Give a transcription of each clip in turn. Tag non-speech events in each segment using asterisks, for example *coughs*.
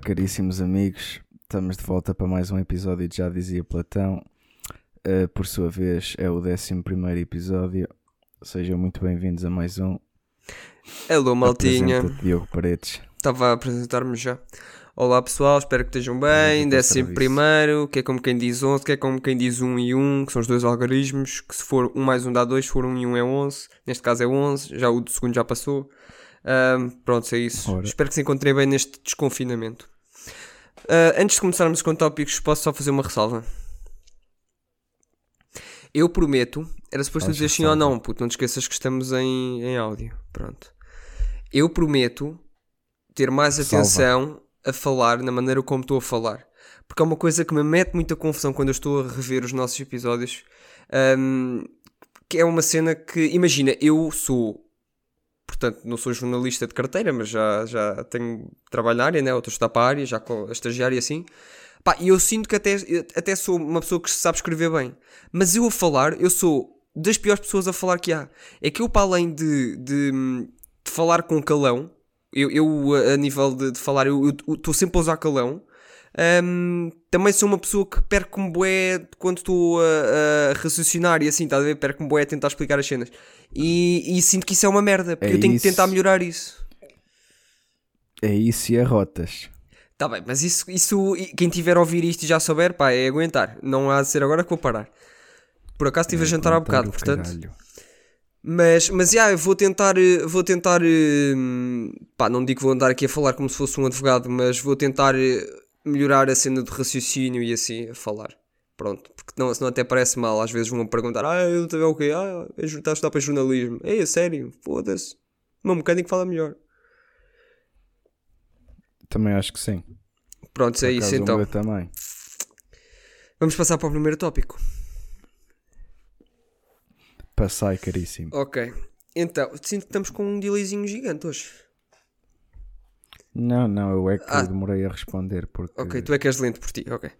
caríssimos amigos. Estamos de volta para mais um episódio de Já Dizia Platão. Uh, por sua vez, é o 11 episódio. Sejam muito bem-vindos a mais um. Alô, maltinha. Diogo Paredes. Estava a apresentar-me já. Olá pessoal, espero que estejam bem. Muito Décimo serviço. primeiro, que é como quem diz 11, que é como quem diz 1 e 1, que são os dois algarismos, que se for 1 mais 1 dá 2, se for 1 e 1 é 11. Neste caso é 11, já o do segundo já passou. Ahm, pronto, é isso. Ora. Espero que se encontrem bem neste desconfinamento. Ah, antes de começarmos com tópicos, posso só fazer uma ressalva? Eu prometo, era suposto dizer sim ou não, puto, não te esqueças que estamos em, em áudio. Pronto. Eu prometo ter mais Salva. atenção a falar na maneira como estou a falar. Porque é uma coisa que me mete muita confusão quando eu estou a rever os nossos episódios. Ahm, que é uma cena que, imagina, eu sou, portanto, não sou jornalista de carteira, mas já, já tenho trabalho na área, né? Ou estou para a área, já a estagiária e assim. Pá, e eu sinto que até, até sou uma pessoa que sabe escrever bem. Mas eu a falar, eu sou das piores pessoas a falar que há. É que eu, para além de, de, de falar com calão, eu, eu a nível de, de falar, eu estou sempre a usar calão. Hum, também sou uma pessoa que perco-me bué quando estou a, a raciocinar e assim, estás a ver? Perco-me bué a tentar explicar as cenas. E, e sinto que isso é uma merda, porque É eu tenho isso. que tentar melhorar isso. É isso e arrotas. Tá bem, mas isso, isso quem tiver a ouvir isto e já souber, pá, é aguentar. Não há de ser agora que vou parar. Por acaso estive a jantar há bocado, portanto. caralho. Mas, mas já, eu vou tentar, eh, vou tentar, eh, pá, não digo que vou andar aqui a falar como se fosse um advogado, mas vou tentar eh, melhorar a cena do raciocínio e assim, a falar. Pronto, porque não, senão até parece mal. Às vezes vão perguntar, ah, eu estou a ver o quê? Ah, é estás a estudar para jornalismo. Ei, a sério, foda-se. O meu mecânico fala melhor. Também acho que sim. Pronto, é isso então. também. Vamos passar para o primeiro tópico. Passai, caríssimo. Ok. Então, sinto que estamos com um delayzinho gigante hoje. Não, não, eu é que Ah. demorei a responder porque. Ok, tu é que és lento por ti, ok.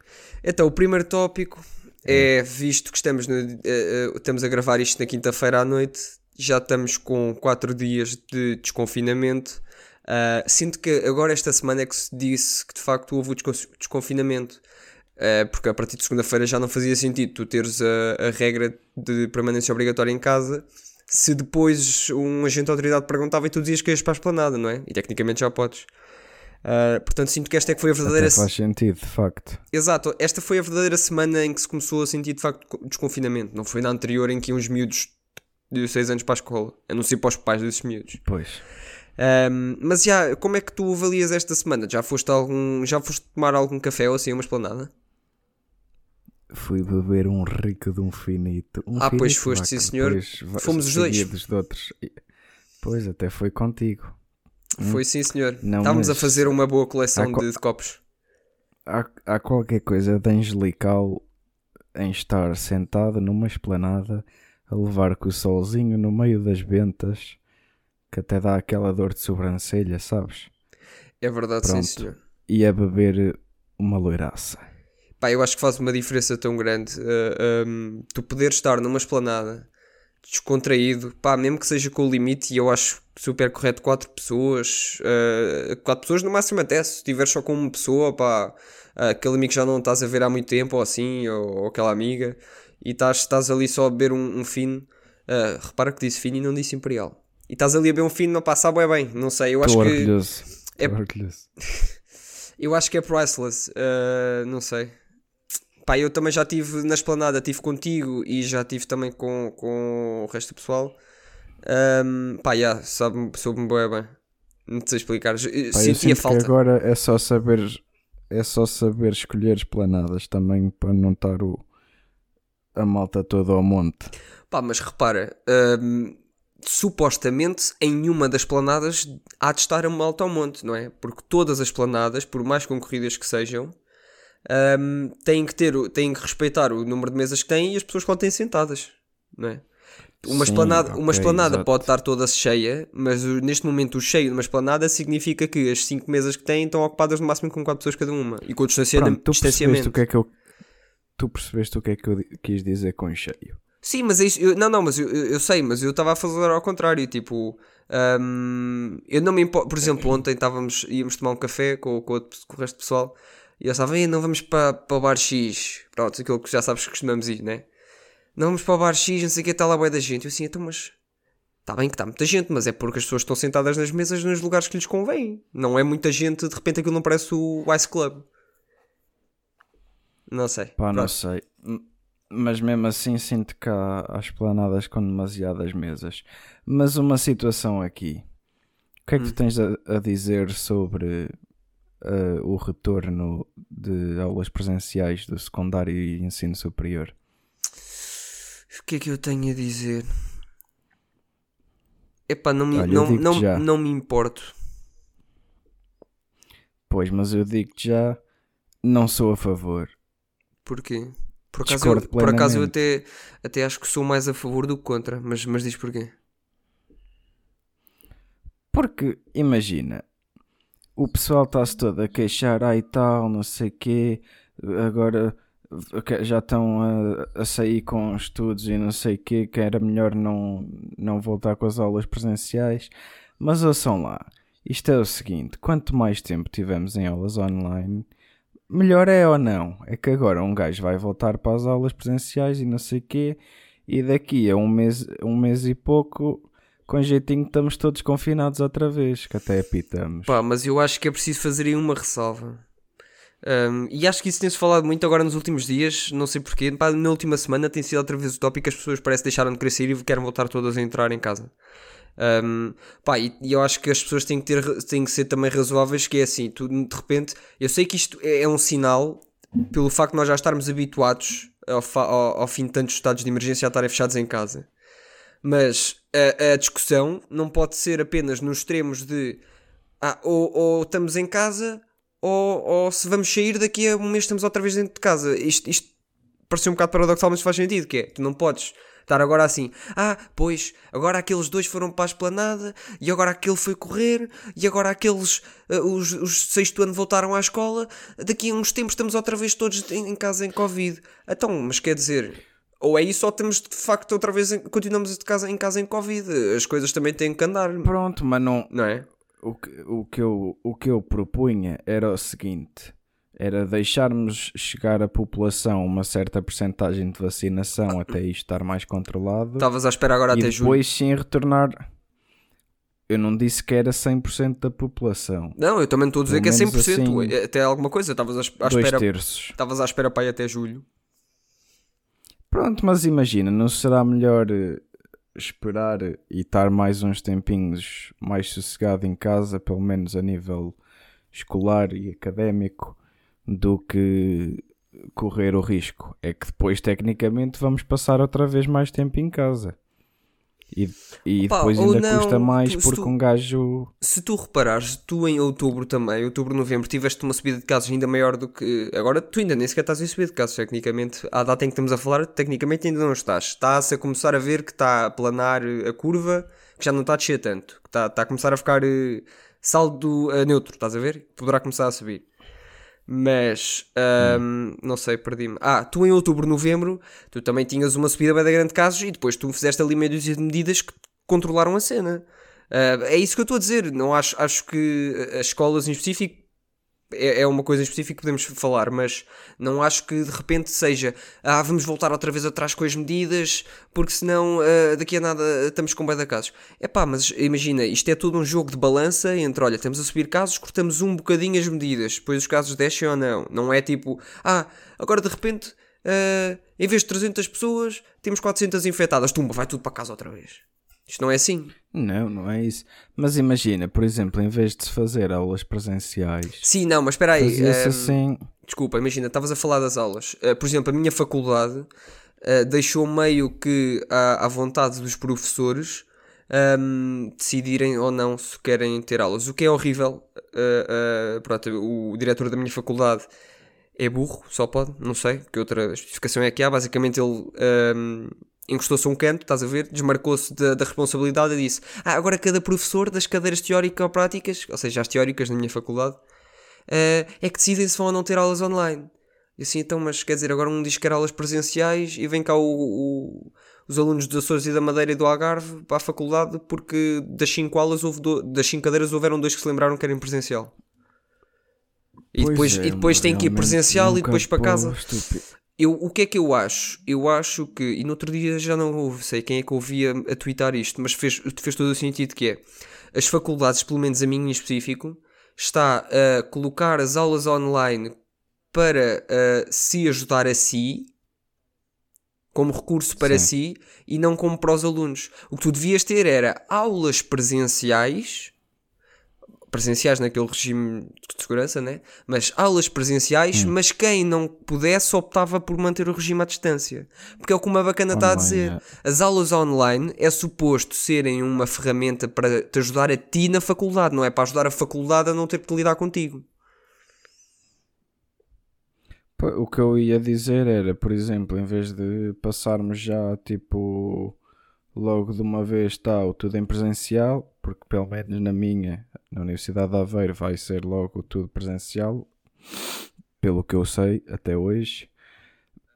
Então, o primeiro tópico é, visto que estamos, no- eh, estamos a gravar isto na quinta-feira à noite, já estamos com 4 dias de desconfinamento. Ah, sinto que agora esta semana é que se disse que de facto houve o descon- desconfinamento. Ah, porque a partir de segunda-feira já não fazia sentido tu teres a, a regra de permanência obrigatória em casa se depois um agente de autoridade perguntava e tu dizias que ias para a esplanada, não é? E tecnicamente já podes. Ah, portanto, sinto que esta é que foi a verdadeira Até faz sentido, de facto. Exato, esta foi a verdadeira semana em que se começou a sentir de facto desconfinamento. Não foi na anterior em que iam os miúdos de 6 anos para a escola. A não ser para os pais desses miúdos. Pois. Ahm, mas já, como é que tu avalias esta semana? Já foste, algum, já foste tomar algum café ou assim, uma esplanada? Fui beber um rico de um finito. Um Ah, pois finito, foste, vá, sim, senhor. depois va- Fomos os dois. de outros. Pois, até foi contigo. Foi sim, senhor. Hum? Não, Estávamos a fazer uma boa coleção de, de copos. Há, há qualquer coisa de angelical em estar sentado numa esplanada a levar com o solzinho no meio das ventas que até dá aquela dor de sobrancelha, sabes? É verdade, Pronto. sim, senhor. E a beber uma loiraça. Pá, eu acho que faz uma diferença tão grande uh, um, tu poderes estar numa esplanada descontraído, pá, mesmo que seja com o limite, e eu acho super correto quatro pessoas, uh, quatro pessoas no máximo até, se estiveres só com uma pessoa, pá, aquele amigo que já não estás a ver há muito tempo, ou assim, ou, ou aquela amiga, e estás, estás ali só a beber um, um fino, uh, repara que disse fino e não disse imperial, e estás ali a beber um fino, não passa bem bem, não sei, eu acho que... é-. *laughs* Eu acho que é priceless. não sei. Pá, eu também já estive na esplanada, estive contigo e já estive também com, com o resto do pessoal. Um, pá, já, sabe, soube-me bem, bem. Não sei explicar. Pá, eu Sentia falta. que agora é só saber é só saber escolher esplanadas também para não estar o, a malta toda ao monte. Pá, mas repara, hum, supostamente em nenhuma das planadas há de estar a malta ao monte, não é? Porque todas as planadas, por mais concorridas que sejam, hum, têm, que ter, têm que respeitar o número de mesas que têm e as pessoas podem sentadas, não é? Uma Sim, esplanada, uma ok, esplanada exato. pode estar toda cheia, mas neste momento o cheio de uma esplanada significa que as 5 mesas que têm estão ocupadas no máximo com 4 pessoas cada uma e com o distancia- Pronto, tu percebeste distanciamento. o que é que eu tu percebeste o que é que eu quis dizer com cheio. Sim, mas é isso. eu- não, não, mas eu, eu, sei, mas eu estava a fazer ao contrário. Tipo, hum, eu não me importo. Por exemplo, *clears throat* ontem estávamos, íamos tomar um café com, com, o com o resto do pessoal e eu estava, "Ei, não vamos para, para o bar X. Pronto, aquilo que já sabes que costumamos ir, né? Não vamos para o bar X, não sei o que, está lá boa da gente. Eu assim, então, mas. Está bem que está muita gente, mas é porque as pessoas estão sentadas nas mesas nos lugares que lhes convém. Não é muita gente, de repente aquilo não parece o Ice Club. Não sei. Pá, não Pronto. sei. M- Mas mesmo assim sinto que há, há esplanadas com demasiadas mesas. Mas uma situação aqui. O que é que Hum. tu tens a, a dizer sobre eh, o retorno de aulas presenciais do secundário e ensino superior? O que é que eu tenho a dizer? Epá, não me, Olha, não, não, já. não me importo. Pois, mas eu digo-te já, não sou a favor. Porquê? Por acaso, eu, por acaso eu até, até acho que sou mais a favor do que contra, mas, mas diz porquê. Porque, imagina, o pessoal está-se todo a queixar, ai tal, não sei quê, agora já estão a, a sair com estudos e não sei quê, que era melhor não, não voltar com as aulas presenciais. Mas ouçam lá, isto é o seguinte, quanto mais tempo tivermos em aulas online, melhor é ou não? É que agora um gajo vai voltar para as aulas presenciais e não sei quê, e daqui a um mês, um mês e pouco com jeitinho estamos todos confinados outra vez, que até apitamos. Pá, mas eu acho que é preciso fazer aí uma ressalva. Um, e acho que isso tem-se falado muito agora nos últimos dias, não sei porquê. Pá, na última semana tem sido outra vez o tópico, as pessoas parece que deixaram de crescer e querem voltar todas a entrar em casa. Um, pá, e, e eu acho que as pessoas têm que, ter, têm que ser também razoáveis, que é assim, tu, de repente, eu sei que isto é, é um sinal, pelo facto de nós já estarmos habituados ao, ao, ao fim de tantos estados de emergência a estarem fechados em casa. Mas a, a discussão não pode ser apenas nos extremos de ah, ou, ou estamos em casa ou, ou se vamos sair daqui a um mês estamos outra vez dentro de casa. Isto, isto pareceu um bocado paradoxal, mas faz sentido, que é, tu não podes estar agora assim, ah, pois, agora aqueles dois foram para a esplanada, e agora aquele foi correr, e agora aqueles, ah, os, os sexto ano voltaram à escola, daqui a uns tempos estamos outra vez todos em, em casa em Covid. Então, mas quer dizer, ou é isso ou estamos de facto outra vez, continuamos de casa, em casa em Covid. As coisas também têm que andar, Pronto, mas não, não é? o que, o, que eu, o que eu propunha era o seguinte: era deixarmos chegar a população uma certa percentagem de vacinação até isto estar mais controlado Estavas à espera agora até julho. depois sim retornar. Eu não disse que era 100% da população, Não, eu também estou a dizer Pelo que é menos 100%. assim, é até alguma coisa. Estavas à, à dois espera. terços. Estavas à espera para ir até julho. Pronto, mas imagina, não será melhor eh, esperar e estar mais uns tempinhos mais sossegado em casa, pelo menos a nível escolar e académico, do que correr o risco? É que depois, tecnicamente, vamos passar outra vez mais tempo em casa. E, e Opa, depois ainda não, custa mais tu- porque tu- um gajo. Se tu reparares, tu em outubro também, outubro, novembro, tiveste uma subida de casos ainda maior do que. Agora tu ainda nem sequer estás em subida de casos, tecnicamente. À data em que estamos a falar, tecnicamente ainda não estás. Está-se a começar a ver que está a planar eh, a curva, que já não está a descer tanto. Que está, está a começar a ficar eh, saldo a neutro, estás a ver? Poderá começar a subir. Mas, ahm, não sei, perdi-me. Ah, tu em outubro, novembro, tu também tinhas uma subida bem da grande de casos e depois tu fizeste ali meia dúzia de medidas que controlaram a cena. Ah, é isso que eu estou a dizer. Não acho, acho que as escolas em específico é, é uma coisa em específico que podemos falar, mas não acho que de repente seja ah, vamos voltar outra vez atrás com as medidas, porque senão ah, daqui a nada estamos com da casos. É pá, mas imagina, isto é todo um jogo de balança entre olha, estamos a subir casos, cortamos um bocadinho as medidas, depois os casos descem ou não. Não é tipo, ah, agora de repente. ah, em vez de 300 pessoas, temos 400 infectadas. Tumba, vai tudo para casa outra vez. Isto não é assim. Não, não é isso. Mas imagina, por exemplo, em vez de se fazer aulas presenciais, Sim, não, mas espera aí. fazia-se ah, assim. Desculpa, imagina, estavas a falar das aulas. Uh, por exemplo, a minha faculdade uh, deixou meio que à, à vontade dos professores um, decidirem ou não se querem ter aulas. O que é horrível. Uh, uh, pronto, o diretor da minha faculdade é burro, só pode, não sei, que outra especificação é que há. Basicamente, ele um, encostou-se a um canto, estás a ver, desmarcou-se da, da responsabilidade e disse: Ah, agora cada professor das cadeiras teórico-práticas, ou seja, as teóricas na minha faculdade, eh, é que decidem se vão ou não ter aulas online. E assim, então, mas quer dizer, agora um diz que quer aulas presenciais e vem cá o, o, os alunos dos Açores e da Madeira e do Algarve para a faculdade, porque das 5 aulas, houve do, das 5 cadeiras, houveram dois que se lembraram que era em presencial. E Pois depois, é, e depois tem que ir presencial e depois para casa. estúpido. Eu, o que é que eu acho? Eu acho que, e no outro dia já não houve, sei quem é que ouvia a twittar isto, mas fez, fez todo o sentido que é, as faculdades, pelo menos a minha em específico, está a colocar as aulas online para ah, se ajudar a si, como recurso para si, e não como para os alunos. O que tu devias ter era aulas presenciais, presenciais naquele regime de segurança, né? Mas aulas presenciais, Hum. mas quem não pudesse optava por manter o regime à distância. Porque é o que uma bacana está a dizer. é. As aulas online é suposto serem uma ferramenta para te ajudar a ti na faculdade, não é para ajudar a faculdade a não ter que lidar contigo. O que eu ia dizer era, por exemplo, em vez de passarmos já tipo logo de uma vez tal, tudo em presencial, porque pelo menos na minha, na Universidade de Aveiro, vai ser logo tudo presencial, pelo que eu sei até hoje,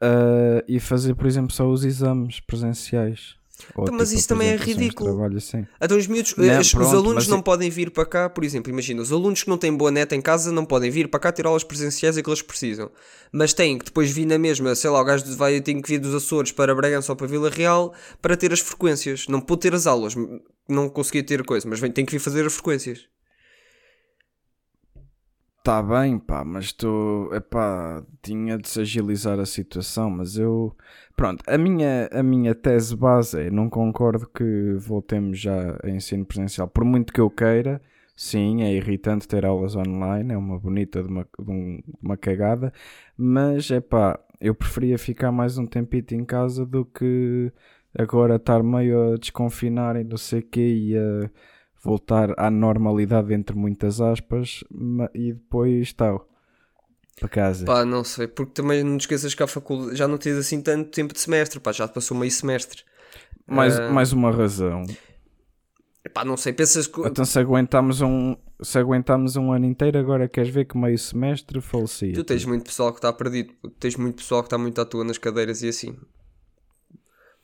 ah, e fazer, por exemplo, só os exames presenciais. Ou, Então, mas isso também é ridículo. Trabalho assim. Então os miúdos, Não, os pronto, alunos mas não é- podem vir para cá, por exemplo, imagina, os alunos que não têm boa net em casa não podem vir para cá ter aulas presenciais aquilo que eles precisam. Mas têm que depois vir na mesma, sei lá, o gajo vai tem que vir dos Açores para Bragança ou para Vila Real para ter as frequências. Não pode ter as aulas, não conseguia ter coisa, mas vem, tem que vir fazer as frequências. Tá bem, pá, mas tu, epá, tinha de se agilizar a situação, mas eu, pronto, a minha, a minha tese base é, não concordo que voltemos já a ensino presencial, por muito que eu queira, sim, é irritante ter aulas online, é uma bonita de uma, de um- uma cagada, mas, epá, eu preferia ficar mais um tempito em casa do que agora estar meio a desconfinar e não sei o quê e a voltar à normalidade entre muitas aspas e depois tal para casa. Pá, não sei, porque também não te esqueças que a faculdade já não tens assim tanto tempo de semestre, pá, já te passou meio semestre. mais, ah, mais uma razão. Pá, não sei, pensas que. Então se aguentamos um se aguentamos um ano inteiro, agora queres ver que meio semestre falecia. Tu tens muito pessoal que está perdido, tens muito pessoal que está muito à toa nas cadeiras e assim.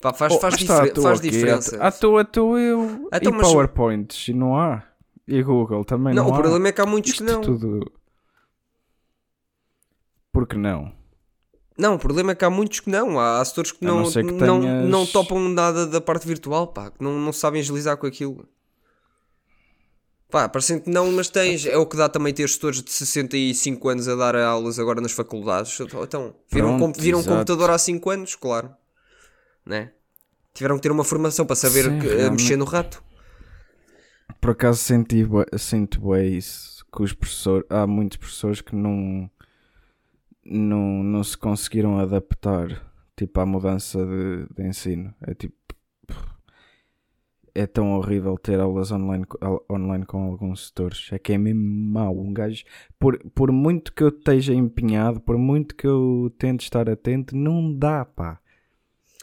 Pá, faz, Oh, faz, mas está à difer- toa faz diferença. À toa eu. Então, e mas- PowerPoints, e não há. E Google também não, não, o há. problema é que há muitos Isto que não. tudo. Por que não? Não, o problema é que há muitos que não. Há setores que não não, que não, tenhas- não topam nada da parte virtual, pá, que não, não sabem agilizar com aquilo. Pá, parecendo que não, mas tens. É o que dá também ter setores de 65 anos a dar aulas agora nas faculdades. Então, viram, um Pronto, viram um computador há 5 anos, claro. Né? Tiveram que ter uma formação para saber Sim, que- realmente. mexer no rato. Por acaso senti, sinto bem isso. Que os professores. Há muitos professores que não. Não, não se conseguiram adaptar tipo à mudança de, de ensino. É tipo. É tão horrível ter aulas online, online com alguns setores. É que é mesmo mau. Um gajo, por, por muito que eu esteja empenhado, por muito que eu tente estar atento, não dá, pá.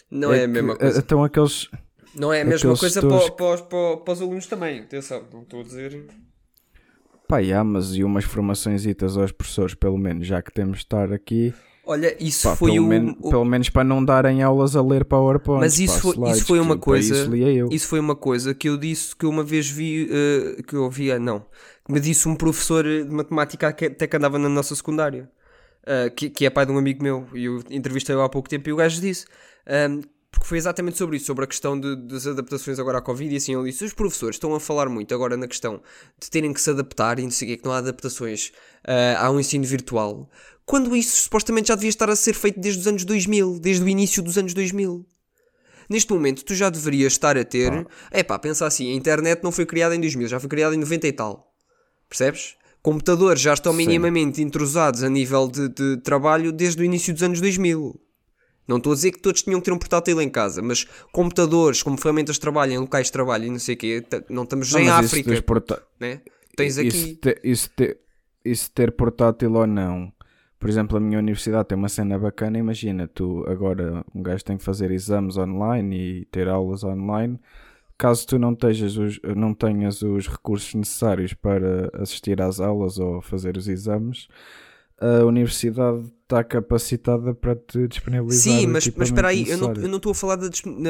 Não é, a que- mesma coisa. Então aqueles. Não é a mesma coisa setores para, para, os- para, os alunos também. Atenção, não estou a dizer. Pá, já, mas e umas formações aos professores, pelo menos, já que temos de estar aqui. Olha, isso Pá, foi pelo, o, men- o- pelo menos para não darem aulas a ler PowerPoint. Mas isso pá, foi- slides, isso foi uma coisa- Isso. Isso foi uma coisa que eu disse que eu uma vez vi, eh, que eu ouvia, não, que me disse um professor de matemática que até que andava na nossa secundária, eh, que, que é pai de um amigo meu, e eu entrevistei-o há pouco tempo e o gajo disse, ehm, porque foi exatamente sobre isso, sobre a questão de- das adaptações agora à Covid, e assim ele disse, os professores estão a falar muito agora na questão de terem que se adaptar e não sei o quê, que não há adaptações eh, ao ensino virtual, quando isso supostamente já devia estar a ser feito desde os anos 2000, desde o início dos anos 2000. Neste momento, tu já deverias estar a ter. É pá, pensa assim: a internet não foi criada em 2000, já foi criada em 90 e tal. Percebes? Computadores já estão Sim. minimamente intrusados a nível de, de trabalho desde o início dos anos 2000. Não estou a dizer que todos tinham que ter um portátil em casa, mas computadores como ferramentas de trabalho, em locais de trabalho e não sei o quê, não estamos Não, em isso África. dos porta- Né? Tens isso, aqui. te- isso, te- isso ter portátil ou não. Por exemplo, a minha universidade tem uma cena bacana. Imagina, tu agora um gajo tem que fazer exames online e ter aulas online. Caso tu não, tejas os, não tenhas os recursos necessários para assistir às aulas ou fazer os exames, a universidade está capacitada para te disponibilizar. Sim, mas, mas espera aí, eu não, eu não estou a falar da,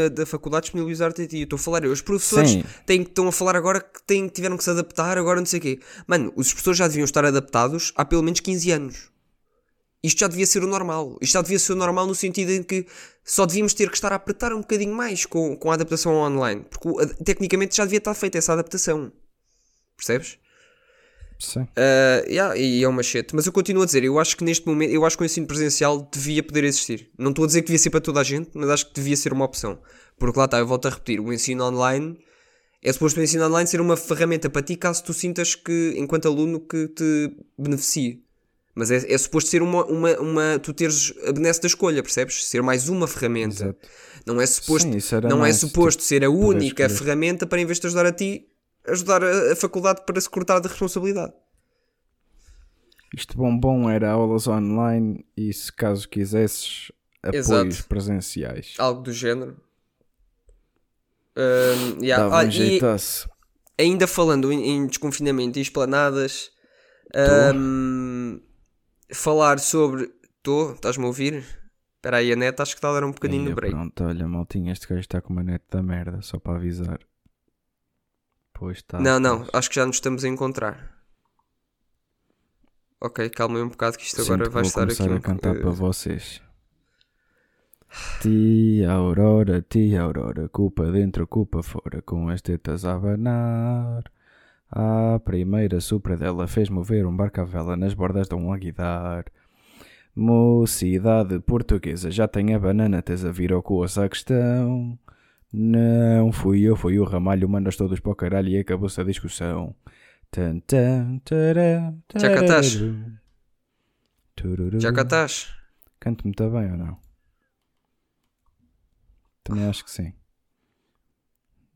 da faculdade disponibilizar-te a ti, eu estou a falar eu. Os professores Sim. têm, estão a falar agora que têm, tiveram que se adaptar, agora não sei o quê. Mano, os professores já deviam estar adaptados há pelo menos 15 anos. Isto já devia ser o normal. Isto já devia ser o normal no sentido em que só devíamos ter que estar a apertar um bocadinho mais com, com a adaptação online. Porque tecnicamente já devia estar feita essa adaptação. Percebes? Sim. Uh, yeah, e é uma machete. Mas eu continuo a dizer, eu acho que neste momento, eu acho que o ensino presencial devia poder existir. Não estou a dizer que devia ser para toda a gente, mas acho que devia ser uma opção. Porque lá está, eu volto a repetir, o ensino online é suposto o ensino online ser uma ferramenta para ti caso tu sintas que, enquanto aluno, que te beneficie. Mas é, é suposto ser uma, uma, uma. Tu teres a benesse da escolha, percebes? Ser mais uma ferramenta. Exato. Não é suposto, Sim, não é suposto ser a única ferramenta para, em vez de ajudar a ti, ajudar a, a faculdade para se cortar de responsabilidade. Isto bombom era aulas online e se caso quisesses apoios Exato. presenciais. Algo do género. Yeah. Ah, um e jeitaço. ainda falando em, em desconfinamento e esplanadas, ahm, falar sobre. Estou? Estás-me a ouvir? Espera aí, a net acho que está a dar um bocadinho no break. Pronto, olha, maltinha, este gajo está com uma net da merda, só para avisar. Pois está. não, não, acho que já nos estamos a encontrar. Ok, calma aí um bocado que isto Sinto agora que vai estar aqui. começar um a cantar para vocês. Tia Aurora, tia Aurora, culpa dentro, culpa fora, com as tetas a abanar. A primeira supra dela fez mover um barco à vela nas bordas de um aguidar. Mocidade portuguesa, já tem a banana tesa, virou com a questão. Não fui eu, foi o ramalho, mandas todos para o caralho e acabou-se a discussão. Tan, tan, tará, Já. Tururu. Já cá estás? Canto muito bem ou não? Também acho que sim.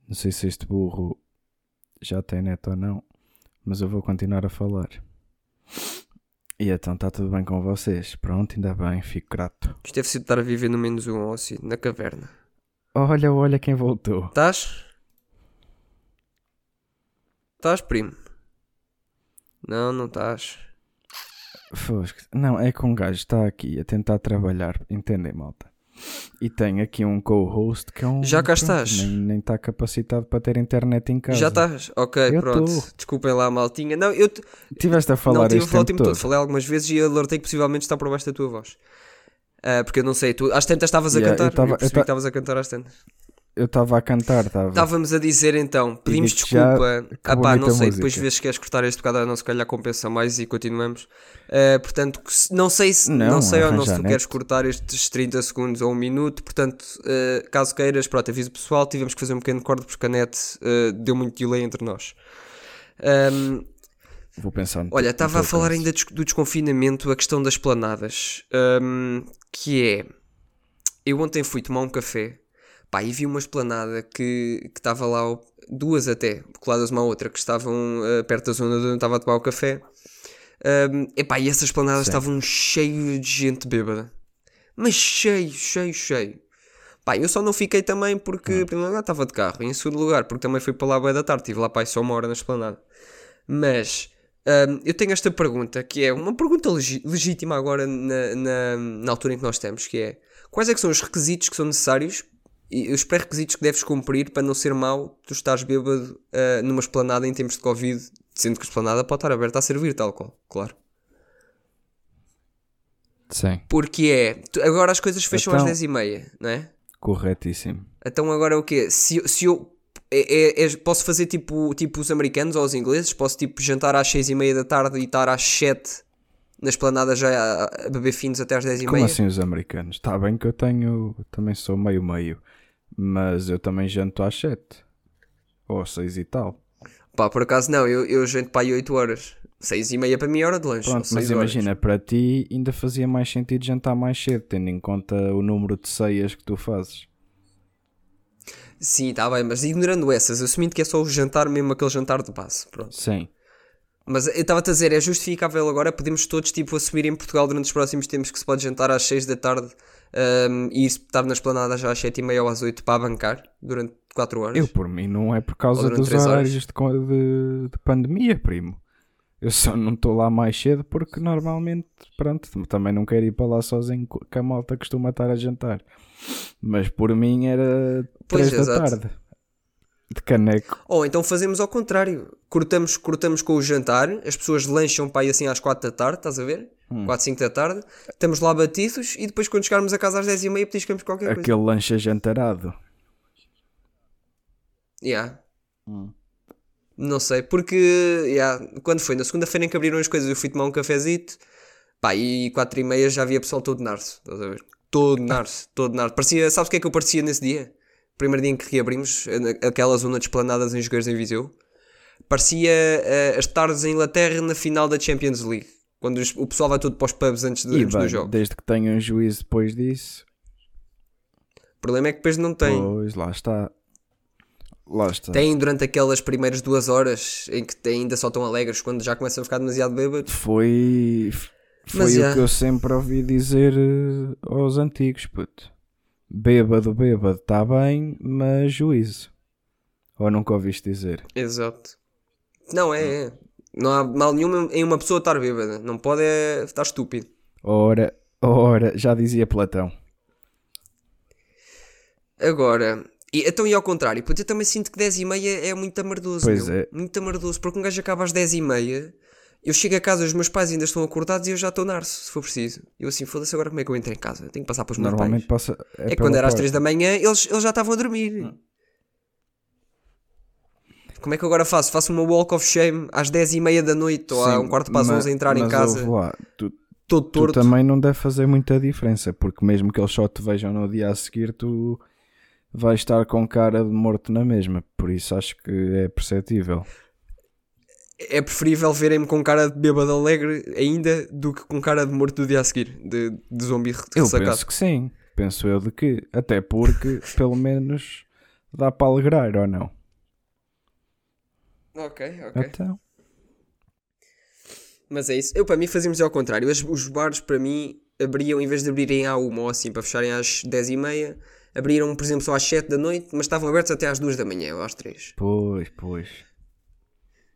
Não sei se este burro já tem neto ou não, mas eu vou continuar a falar. E então está tudo bem com vocês? Pronto, ainda bem, fico grato. Isto deve ser de estar a viver no menos um ou assim, na caverna. Olha, olha quem voltou. Estás? Estás, primo? Não, não estás. Fosco. Não, é que um gajo está aqui a tentar trabalhar, entendem, malta? E tem aqui um co-host que é um. Já cá estás. Nem, está capacitado para ter internet em casa. Já estás? Ok, Eu pronto. tô. Desculpem lá, maltinha. Não, eu te- Tiveste a falar não tive a este falar o tempo todo. todo. Falei algumas vezes e alertei que possivelmente está por baixo da tua voz. Ah, porque eu não sei, tu às tantas estavas a Yeah, cantar. eu tava- eu eu ta- que estavas a cantar às tantas. Eu estava a cantar, estava. Estávamos a dizer então, pedimos desculpa. Ah pá, não sei, depois música. vezes queres cortar este bocado, não se calhar compensa mais e continuamos. Ah, portanto, não sei se não, Não, sei ou não se tu queres cortar estes 30 segundos ou um minuto, portanto, ah, caso queiras, pronto, aviso pessoal, tivemos que fazer um pequeno corte porque a net ah, deu muito delay entre nós. Ahm, Vou pensar. Olha, estava a falar ainda do desconfinamento, a questão das planadas, hum, que é, eu ontem fui tomar um café, pá, e vi uma esplanada que que estava lá, duas até, coladas uma à outra, que estavam eh, perto da zona onde eu estava a tomar o café, Hum, epá, e essas planadas estavam cheias de gente bêbada, mas cheio, cheio, cheio. Pá, eu só não fiquei também porque, em primeiro lugar, estava de carro, e em segundo lugar, porque também fui para lá boa da tarde, estive lá, pá, só uma hora na esplanada. Mas hum, eu tenho esta pergunta, que é uma pergunta legi- legítima agora na, na, na altura em que nós estamos, que é quais é que são os requisitos que são necessários e os pré-requisitos que deves cumprir para não ser mau tu estás bêbado ah, numa esplanada em tempos de Covid, sendo que a esplanada pode estar aberta a servir tal qual, claro. Sim, Porque é, tu- agora as coisas fecham às Então- 10h30, não é? corretíssimo. Então agora o quê? Se, se eu é- é- é- posso fazer tipo, tipo os americanos ou os ingleses, posso tipo jantar às 6 e meia da tarde e estar às 7 na esplanada já a, a beber finos até às 10 e Como meia. assim os americanos? Está bem que eu tenho. Também sou meio-meio. Mas eu também janto às 7. Ou às 6 e tal. Pá, por acaso não, eu, eu janto para aí 8 horas. 6 e meia para mim é hora de lanche. Pronto, mas seis horas. imagina, para ti ainda fazia mais sentido jantar mais cedo, tendo em conta o número de ceias que tu fazes. Sim, está bem, mas ignorando essas, assumindo que é só o jantar mesmo, aquele jantar de base. Pronto. Sim. Mas eu estava a dizer, é justificável agora, podemos todos tipo assumir em Portugal durante os próximos tempos que se pode jantar às 6 da tarde ahm, e estar na esplanada já às 7 e meia ou às 8 para bancar durante 4 horas. Eu, por mim, não é por causa dos horários de, de- de pandemia, primo. Eu só não estou lá mais cedo porque normalmente, pronto, também não quero ir para lá sozinho que a malta costuma estar a jantar. Mas por mim era Pois, 3 da exato. tarde. De caneco. Ou então fazemos ao contrário. Cortamos, cortamos com o jantar, as pessoas lancham para aí assim às 4 da tarde, estás a ver? 4, 5 da tarde. Estamos lá batidos e depois quando chegarmos a casa às 10 e meia petiscamos qualquer coisa. Aquele lanche ajantarado. Yeah. Não sei, porque yeah, quando foi? Na segunda-feira em que abriram as coisas eu fui tomar um cafezito pá, e 4 e meia já havia pessoal todo narso, estás a ver? Todo narso, *laughs* todo narso. Parecia, sabes o que é que eu parecia nesse dia? Primeiro dia em que reabrimos na- aquela zona de esplanadas em Jogueiros em Viseu. Parecia eh, as tardes em Inglaterra na final da Champions League. Quando os- o pessoal vai todo para os pubs antes, de, E antes bem, do jogo. desde que tenha um juízo depois disso, O problema é que depois não tem. pois lá está. Lá está. Tem durante aquelas primeiras duas horas em que ainda só estão alegres quando já começam a ficar demasiado bêbados. Foi, foi Mas, o já. que eu sempre ouvi dizer eh, aos antigos, puto. Bêbado, bêbado, está bem, mas juízo. Ou nunca ouviste dizer? Exato. Não, é, é. Não há mal nenhum em uma pessoa estar bêbada. Não pode é estar estúpido. Ora, ora, já dizia Platão. Agora, e, então e ao contrário, puto, eu também sinto que 10 e meia é muito amardoso. Pois meu. é. Muito amardoso. Porque um gajo acaba às 10 e meia, eu chego a casa, os meus pais ainda estão acordados e eu já estou narso, se for preciso. Eu assim, foda-se agora como é que eu entro em casa? Tenho que passar para os meus Normalmente pais. passa. É, É quando era às porta. 3 da manhã, eles, eles já estavam a dormir. Hum. Como é que agora faço? Faço uma walk of shame às 10 e meia da noite ou a Sim, um quarto para as ma- 11 a entrar em casa, lá, tu, todo tu torto. também não deve fazer muita diferença, porque mesmo que eles só te vejam no dia a seguir, tu vais estar com cara de morto na mesma. Por isso acho que é perceptível. É preferível verem-me com cara de bêbado alegre ainda do que com cara de morto do dia a seguir, de, de zombie Eu ressacado. penso que sim. Penso eu de que. Até porque, pelo menos, dá para alegrar ou não? Ok, ok. Então, Mas é isso. Eu, para mim, fazíamos ao contrário. As- os bares, para mim, abriam, em vez de abrirem à uma ou assim, para fecharem às 10 e meia, abriram, por exemplo, só às 7 da noite, mas estavam abertos até às 2 da manhã ou às 3. pois, pois.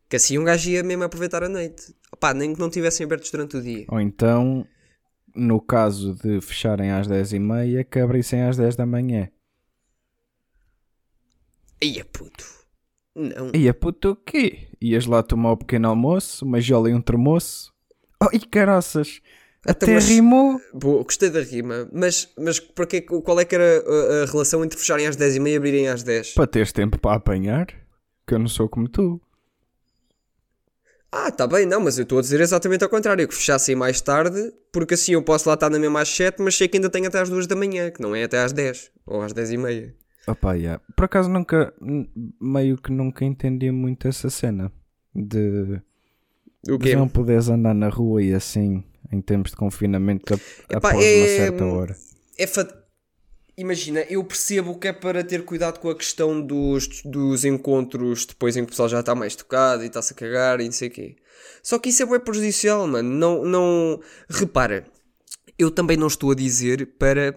Que assim um gajo ia mesmo aproveitar a noite. Opá, nem que não tivessem abertos durante o dia. Ou então, no caso de fecharem às 10h30, que abrissem às 10 da manhã. Ia puto. Não. Ia puto o quê? Ias lá tomar o pequeno almoço, uma jola e um termoço? Oh, e caraças! Então, Até mas- rimou! Boa, gostei da rima. Mas, mas para quê- qual é que era a, a relação entre fecharem às 10 e meia e abrirem às 10? Para teres tempo para apanhar? Que eu não sou como tu. Ah, tá bem, não, mas eu estou a dizer exatamente ao contrário, que fechassem mais tarde, porque assim eu posso lá estar na mesma às 7, mas sei que ainda tenho até às 2 da manhã, que não é até às 10, ou às 10 e meia. Opa, yeah. Por acaso nunca, meio que nunca entendi muito essa cena de, O de quê? não poderes andar na rua e assim, em tempos de confinamento, ap- Epá, após uma é- certa hora. É fa... Imagina, eu percebo que é para ter cuidado com a questão dos, dos encontros depois em que o pessoal já está mais tocado e está-se a cagar e não sei o quê. Só que isso é bem prejudicial, mano. Não, não... Repara, eu também não estou a dizer para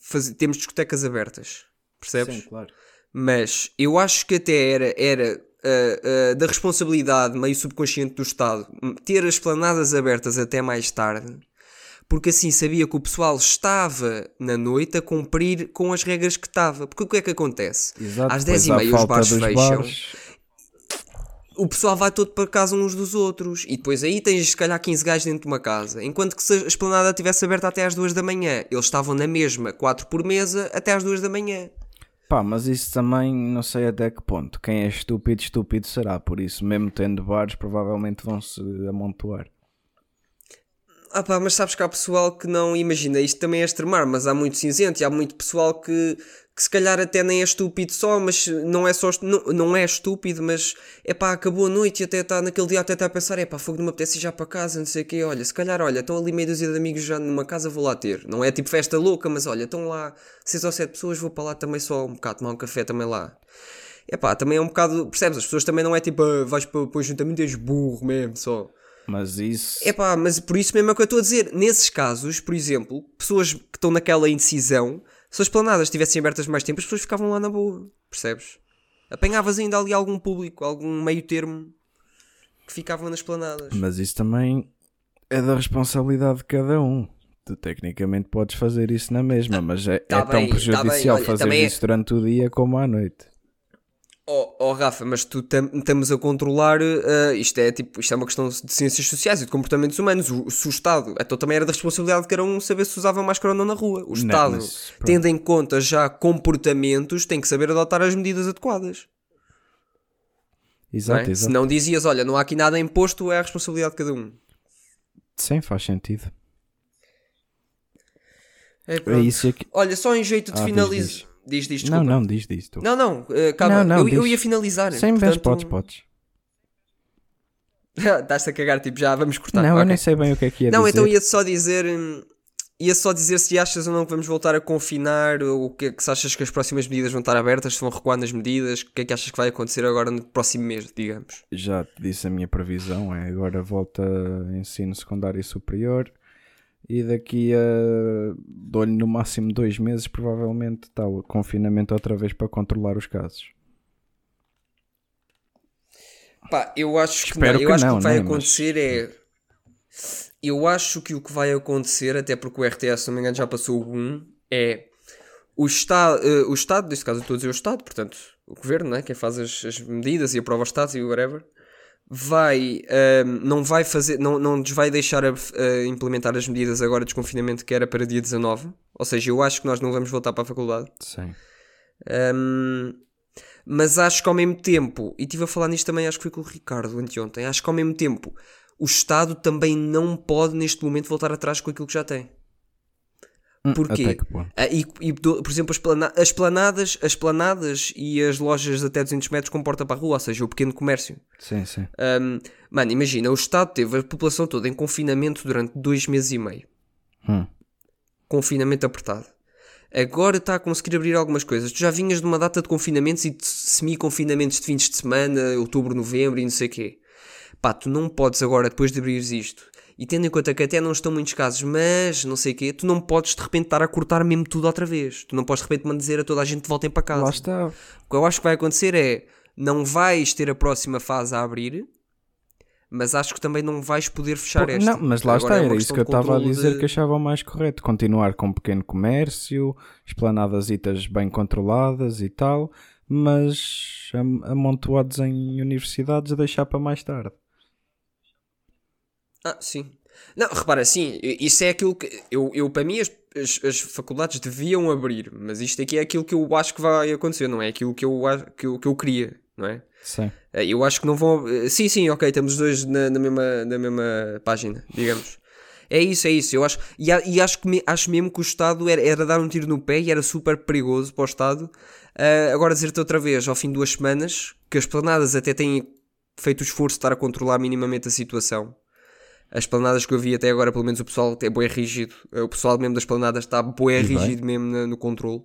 fazer... termos discotecas abertas. Percebes? claro. Mas eu acho que até era, era ah, ah, da responsabilidade meio subconsciente do Estado ter as planadas abertas até mais tarde, porque assim sabia que o pessoal estava na noite a cumprir com as regras que estava. Porque o que é que acontece? Exato, Às depois 10 e meia os bares fecham, bares, o pessoal vai todo para casa uns dos outros, e depois aí tens se calhar 15 gajos dentro de uma casa. Enquanto que se a esplanada estivesse aberta até às 2 da manhã, eles estavam na mesma, 4 por mesa, até às 2 da manhã. Pá, mas isso também não sei até que ponto. Quem é estúpido, estúpido será. Por isso, mesmo tendo bares, provavelmente vão se amontoar. Ah pá, mas sabes que há pessoal que não imagina, isto também é extremar, mas há muito cinzento e há muito pessoal que, que se calhar até nem é estúpido só, mas não é só não, não é estúpido, mas é pá, acabou a noite e até está naquele dia até está a pensar, é pá, fogo não me apetece ir já para casa, não sei o quê, olha, se calhar, olha, estão ali meia dúzia de amigos já numa casa, vou lá ter. Não é tipo festa louca, mas olha, estão lá seis ou sete pessoas, vou para lá também só um bocado, tomar um café também lá. É pá, também é um bocado, percebes? As pessoas também não é tipo, ah, vais para, para o juntamento e és burro mesmo, só. Mas isso. É pá, mas por isso mesmo é o que eu estou a dizer. Nesses casos, por exemplo, pessoas que estão naquela indecisão, se as planadas estivessem abertas mais tempo, as pessoas ficavam lá na boa, percebes? Apanhavas ainda ali algum público, algum meio termo que ficavam nas planadas. Mas isso também é da responsabilidade de cada um. Tu tecnicamente podes fazer isso na mesma, mas é, tá é bem, tão tá prejudicial Olha, fazer também é- isso durante o dia como à noite. Oh, oh, Rafa, mas tu tam- estamos a controlar. eh, isto, é, tipo, isto é uma questão de ciências sociais e de comportamentos humanos. O, se o Estado. Então também era da responsabilidade de cada um saber se usava máscara ou não na rua. O Não, Estado, mas pronto. tendo em conta já comportamentos, tem que saber adotar as medidas adequadas. não Exato, é? exato. Se não dizias, olha, não há aqui nada imposto, é a responsabilidade de cada um. Sim, faz sentido. É, É isso aqui. Olha, só em jeito de Ah, finalizar. Diz. Diz, diz, Não, desculpa. não, diz disso. tu. Não, não, eh, calma. Não, não, eu, eu diz. ia finalizar. Sem vez, portanto- podes, podes. *laughs* Estás-te a cagar, tipo, já vamos cortar. não, eu Ok. nem sei bem o que é que ia Não, dizer. então ia só dizer. hum, Ia só dizer se achas ou não que vamos voltar a confinar, ou o que é que se achas que as próximas medidas vão estar abertas, se vão recuar nas medidas, o que é que achas que vai acontecer agora no próximo mês, digamos. Já te disse a minha previsão, é agora volta ensino secundário superior e daqui a dou-lhe no máximo dois meses provavelmente está o confinamento outra vez para controlar os casos. Pá, eu acho que Espero não. Eu que acho que não, o que vai né, mas- acontecer é. Eu acho que o que vai acontecer, até porque o RTS, se não me engano, já passou o 1, é o Estado, eh, o Estado, neste caso eu estou a dizer o Estado, portanto, o Governo, né, quem faz as, as medidas e aprova os Estados e whatever, vai, ehm, não vai fazer, não, não nos vai deixar a, a implementar as medidas agora de desconfinamento que era para dia 19, ou seja, eu acho que nós não vamos voltar para a faculdade. Sim. Um, mas acho que ao mesmo tempo, e estive a falar nisto também, acho que foi com o Ricardo anteontem, acho que ao mesmo tempo o Estado também não pode neste momento voltar atrás com aquilo que já tem. Hum, Porquê? Ah, e, e por exemplo, as, plana- as planadas, as planadas e as lojas até 200 metros com porta para a rua, ou seja, o pequeno comércio. Sim, sim. Um, mano, imagina, o Estado teve a população toda em confinamento durante dois meses e meio. Hum. Confinamento apertado. Agora está a conseguir abrir algumas coisas. Tu já vinhas de uma data de confinamentos e de semi-confinamentos de fins de semana, outubro, novembro e não sei o quê. Pá, tu não podes agora, depois de abrires isto, e tendo em conta que até não estão muitos casos, mas não sei o quê, tu não podes de repente estar a cortar mesmo tudo outra vez. Tu não podes de repente dizer a toda a gente voltem para casa. Lá está. O que eu acho que vai acontecer é não vais ter a próxima fase a abrir, mas acho que também não vais poder fechar Pô, esta. Não, mas lá Agora está, é era isso questão que eu estava a dizer de- que achava o mais correto. Continuar com pequeno comércio, esplanadasitas bem controladas e tal, mas am- amontoados em universidades a deixar para mais tarde. Ah, sim. Não, repara, sim, isso é aquilo que. Eu, eu para mim, as, as, as faculdades deviam abrir, mas isto aqui é aquilo que eu acho que vai acontecer, não é aquilo que eu, que eu, que eu queria, não é? Sim. Eh, Eu acho que não vão. eh, Sim, sim, ok, estamos os dois na, na mesma, na mesma página, digamos. É isso, é isso. Eu acho, e, e acho, que me- acho mesmo que o Estado era, era dar um tiro no pé e era super perigoso para o Estado. Ah, agora dizer-te outra vez, ao fim de duas semanas, que as planadas até têm feito o esforço de estar a controlar minimamente a situação. As planadas que eu vi até agora, pelo menos o pessoal é bué rígido. O pessoal mesmo das planadas está bué bem. rígido mesmo no controle.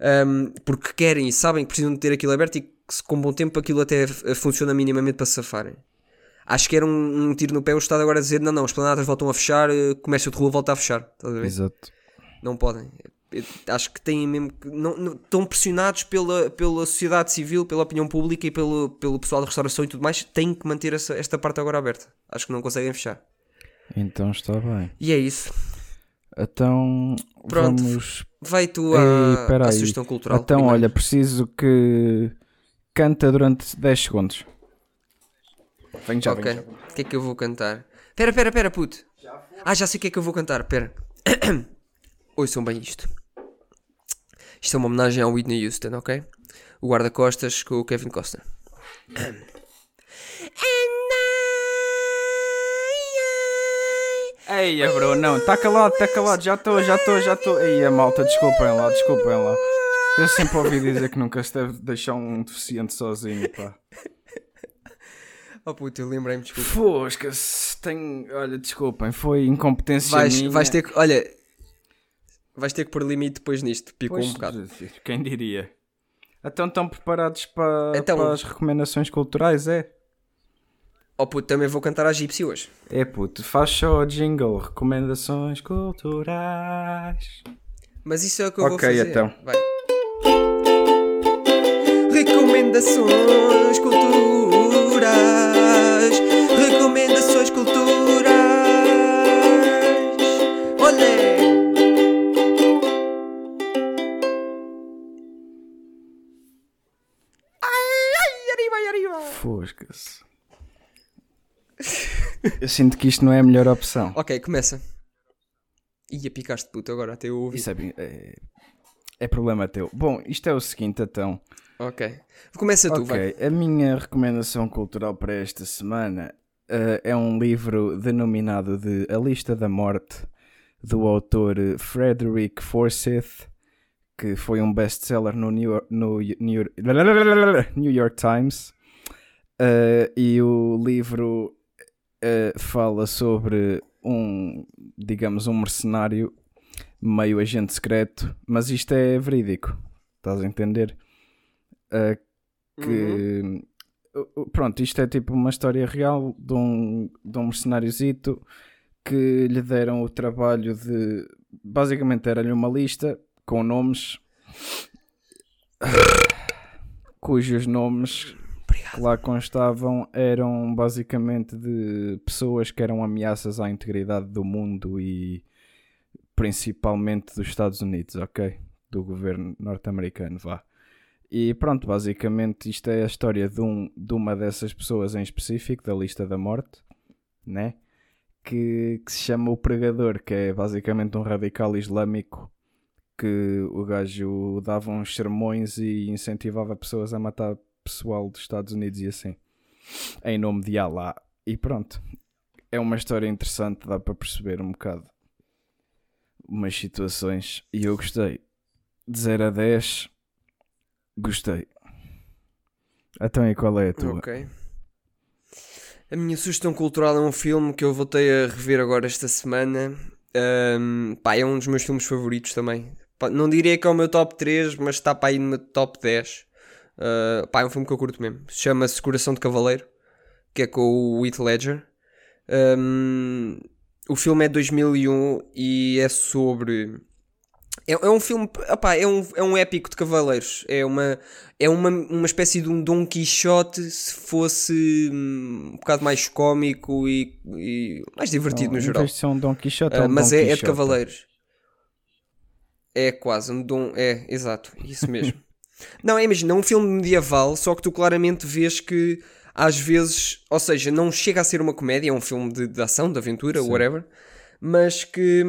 Um, porque querem e sabem que precisam de ter aquilo aberto e que se- com bom tempo aquilo até eh, funciona minimamente para safarem. Acho que era um, um tiro no pé o Estado agora a dizer: não, não, as planadas voltam a fechar, eh, comércio de rua volta a fechar. Estás a ver? Exato. Não podem. Acho que têm mesmo que. Não, não- estão pressionados pela, pela sociedade civil, pela opinião pública e pelo, pelo pessoal da restauração e tudo mais. Têm que manter essa, esta parte agora aberta. Acho que não conseguem fechar. Então está bem. E é isso. Então Pronto. vamos. Vai tu à, à aí. sugestão cultural. Então, primeiro. olha, preciso que canta durante 10 segundos. Venho já, ok. O que é que eu vou cantar? Pera, pera, pera, puto. Ah, já sei o que é que eu vou cantar. Pera. *clears throat* Ouçam bem isto. Isto é uma homenagem ao Whitney Houston, ok? O guarda-costas com o Kevin Costner. Eia, bro, não, está calado, está calado, já estou, já estou, já estou. Eia, malta, desculpem lá, desculpem lá. Eu sempre ouvi dizer que nunca se deve deixar um deficiente sozinho, pá. Oh puto, eu lembrei-me, desculpa. Fosca-se, tenho. Olha, desculpem, foi incompetência Vais, minha. vais ter que. Olha. Vais ter que pôr limite depois nisto. Picou Pois, um bocado. Quem diria? Então estão preparados para, Então- para as recomendações culturais, é? Oh puto, também vou cantar a Gypsy hoje. É puto, faz só o jingle, recomendações culturais. Mas isso é o que eu vou Ok, fazer. então. Vai. Recomendações culturais. vai Fosca-se. Eu sinto que isto não é a melhor opção. Ok, começa. Ia picaste puto agora, até eu ouvi. Isso é, é, é problema teu. Bom, isto é o seguinte, então. Ok. Começa tu, vai. Ok, a minha recomendação cultural para esta semana eh, é um livro denominado de A Lista da Morte, do autor Frederick Forsyth, que foi um best-seller no New York, no New, *laughs* New York Times. Eh, e o livro eh, fala sobre um, digamos, um mercenário meio agente secreto, mas isto é verídico, estás a entender? Uhum. que uh, uh, pronto, isto é tipo uma história real de um, de um mercenáriozito que lhe deram o trabalho de basicamente era-lhe uma lista com nomes *coughs* cujos nomes que lá constavam eram basicamente de pessoas que eram ameaças à integridade do mundo e principalmente dos Estados Unidos, ok? Do governo norte-americano, vá. E pronto, basicamente isto é a história de, um, de uma dessas pessoas em específico, da lista da morte, né? Que, que se chama o Pregador, que é basicamente um radical islâmico que o gajo dava uns sermões e incentivava pessoas a matar pessoal dos Estados Unidos e assim, em nome de Allah. E pronto, é uma história interessante, dá para perceber um bocado umas situações e eu gostei. De 0 a 10, gostei. Então e qual é a tua? Ok. A minha sugestão cultural é um filme que eu voltei a rever agora esta semana. Ahm, pá, é um dos meus filmes favoritos também. Não diria que é o meu top 3, mas está para aí no meu top 10. Ah, pá, é um filme que eu curto mesmo. Chama-se Coração de Cavaleiro, que é com o Heath Ledger. Ahm, o filme é de 2001 e é sobre. É, é um filme, opá, é, um, é um épico de cavaleiros. É uma, é uma, uma espécie de um Dom Quixote se fosse hum, um bocado mais cómico e, e mais divertido no geral. ser um Don Quixote, é Ah, um mas Don é, é de Quixote. cavaleiros. É quase um Dom. É, exato, isso mesmo. *laughs* não, é, imagina, é um filme medieval, só que tu claramente vês que às vezes, ou seja, não chega a ser uma comédia, é um filme de, de ação, de aventura, Sim. whatever, mas que,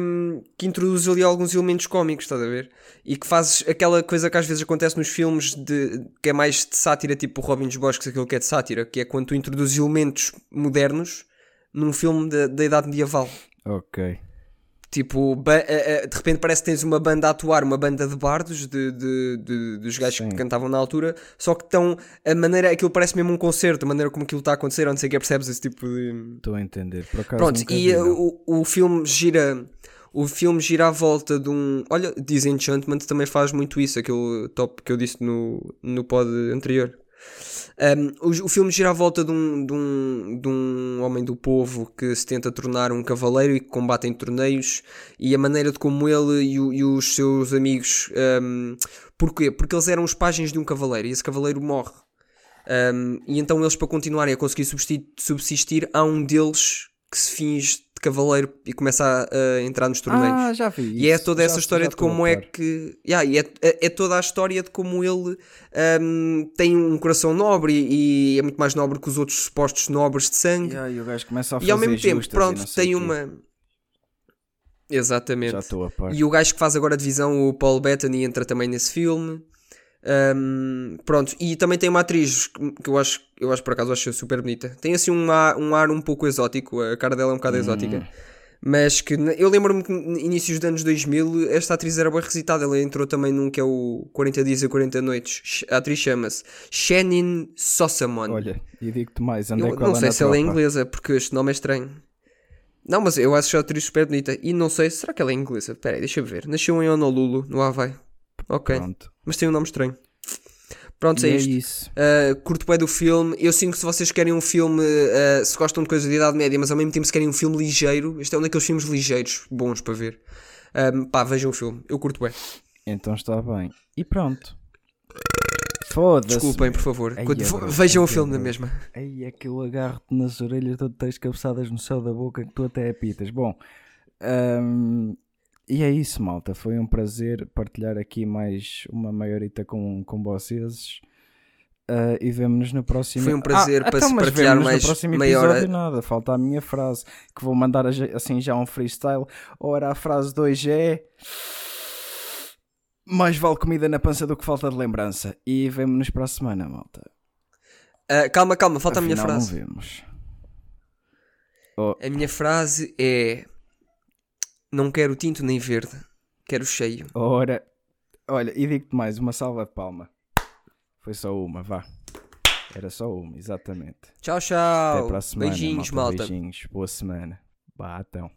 que introduz ali alguns elementos cómicos, estás a ver? E que fazes aquela coisa que às vezes acontece nos filmes de, que é mais de sátira, tipo o Robin dos Bosques, aquilo que é de sátira, que é quando tu introduzes elementos modernos num filme da- da Idade Medieval. Ok. Tipo, eh, eh, de repente parece que tens uma banda a atuar, uma banda de bardos de, de- de- dos gajos Sim. que cantavam na altura, só que estão a maneira, aquilo parece mesmo um concerto, a maneira como aquilo está a acontecer, não sei que percebes esse tipo de. Estou a entender. Por acaso Pronto, e eh, o, o filme gira. O filme gira à volta de um. Olha, Disenchantment também faz muito isso, aquele top que eu disse no, no pod anterior. Um, o, o filme gira à volta de um, de, um, de um homem do povo que se tenta tornar um cavaleiro e que combate em torneios e a maneira de como ele e, o- e os seus amigos. Um, porquê? Porque eles eram os pajens de um cavaleiro e esse cavaleiro morre. Um, e então eles, para continuarem a conseguir subsistir, subsistir, há um deles que se finge de cavaleiro e começa a, a entrar nos torneios. Ah, já vi. E é toda Já- essa já história de estou a como é que. Yeah, e é, é, é toda a história de como ele hum, tem um coração nobre e, e é muito mais nobre que os outros supostos nobres de sangue. Yeah, e o gajo começa a e ao fazer mesmo tempo, pronto, tem uma. Exatamente. Já estou a par. E o gajo que faz agora a divisão, o Paul Bettany, entra também nesse filme. Hum, pronto, e também tem uma atriz que que eu acho, eu acho por acaso acho super bonita. Tem assim um ar, um ar um pouco exótico, a cara dela é um bocado exótica. Mas que eu lembro-me que inícios dos anos 2000 esta atriz era bem recitada. Ela entrou também num que é o 40 Dias e 40 Noites. A atriz chama-se Shannon Sossamon. Olha, e digo-te mais, andei Eu com não ela sei se ela é tropa. inglesa, porque este nome é estranho. Não, mas eu acho a atriz super bonita. E não sei, será que ela é inglesa? Espera aí, deixa eu ver. Nasceu em Honolulu, no Havaí. Ok. Pronto. Mas tem um nome estranho. Pronto, é é isto. isso. Uh, curto bem do filme. Eu sinto que se vocês querem um filme, uh, se gostam de coisas de idade média, mas ao mesmo tempo se querem um filme ligeiro, este é um daqueles filmes ligeiros, bons para ver. Um, pá, vejam o filme. Eu curto bem. Então está bem. E pronto. Foda-se. Desculpem, por favor. Ai, Quando- é vejam o ai, é filme na bro. mesma. Aí é que eu agarro-te nas orelhas, tu tens cabeçadas no céu da boca que tu até apitas. Bom, hum, e é isso, malta. Foi um prazer partilhar aqui mais uma maiorita com, com vocês. Uh, e vemo-nos no próximo Foi um prazer ah, para então, partilhar mais no próximo episódio nada, falta a minha frase que vou mandar assim já um freestyle. Ora, a frase de hoje é mais vale comida na pança do que falta de lembrança. E vemo-nos para a semana, malta. Ah, calma, calma, falta a minha Afinal, frase. Não vemos. A minha frase é: Não quero tinto nem verde, quero cheio. Ora, olha, e digo-te mais, uma salva de palma. Foi só uma, vá. Era só uma, exatamente. Tchau, tchau. Até para a semana. Beijinhos, malta. malta. Beijinhos, boa semana. Batam.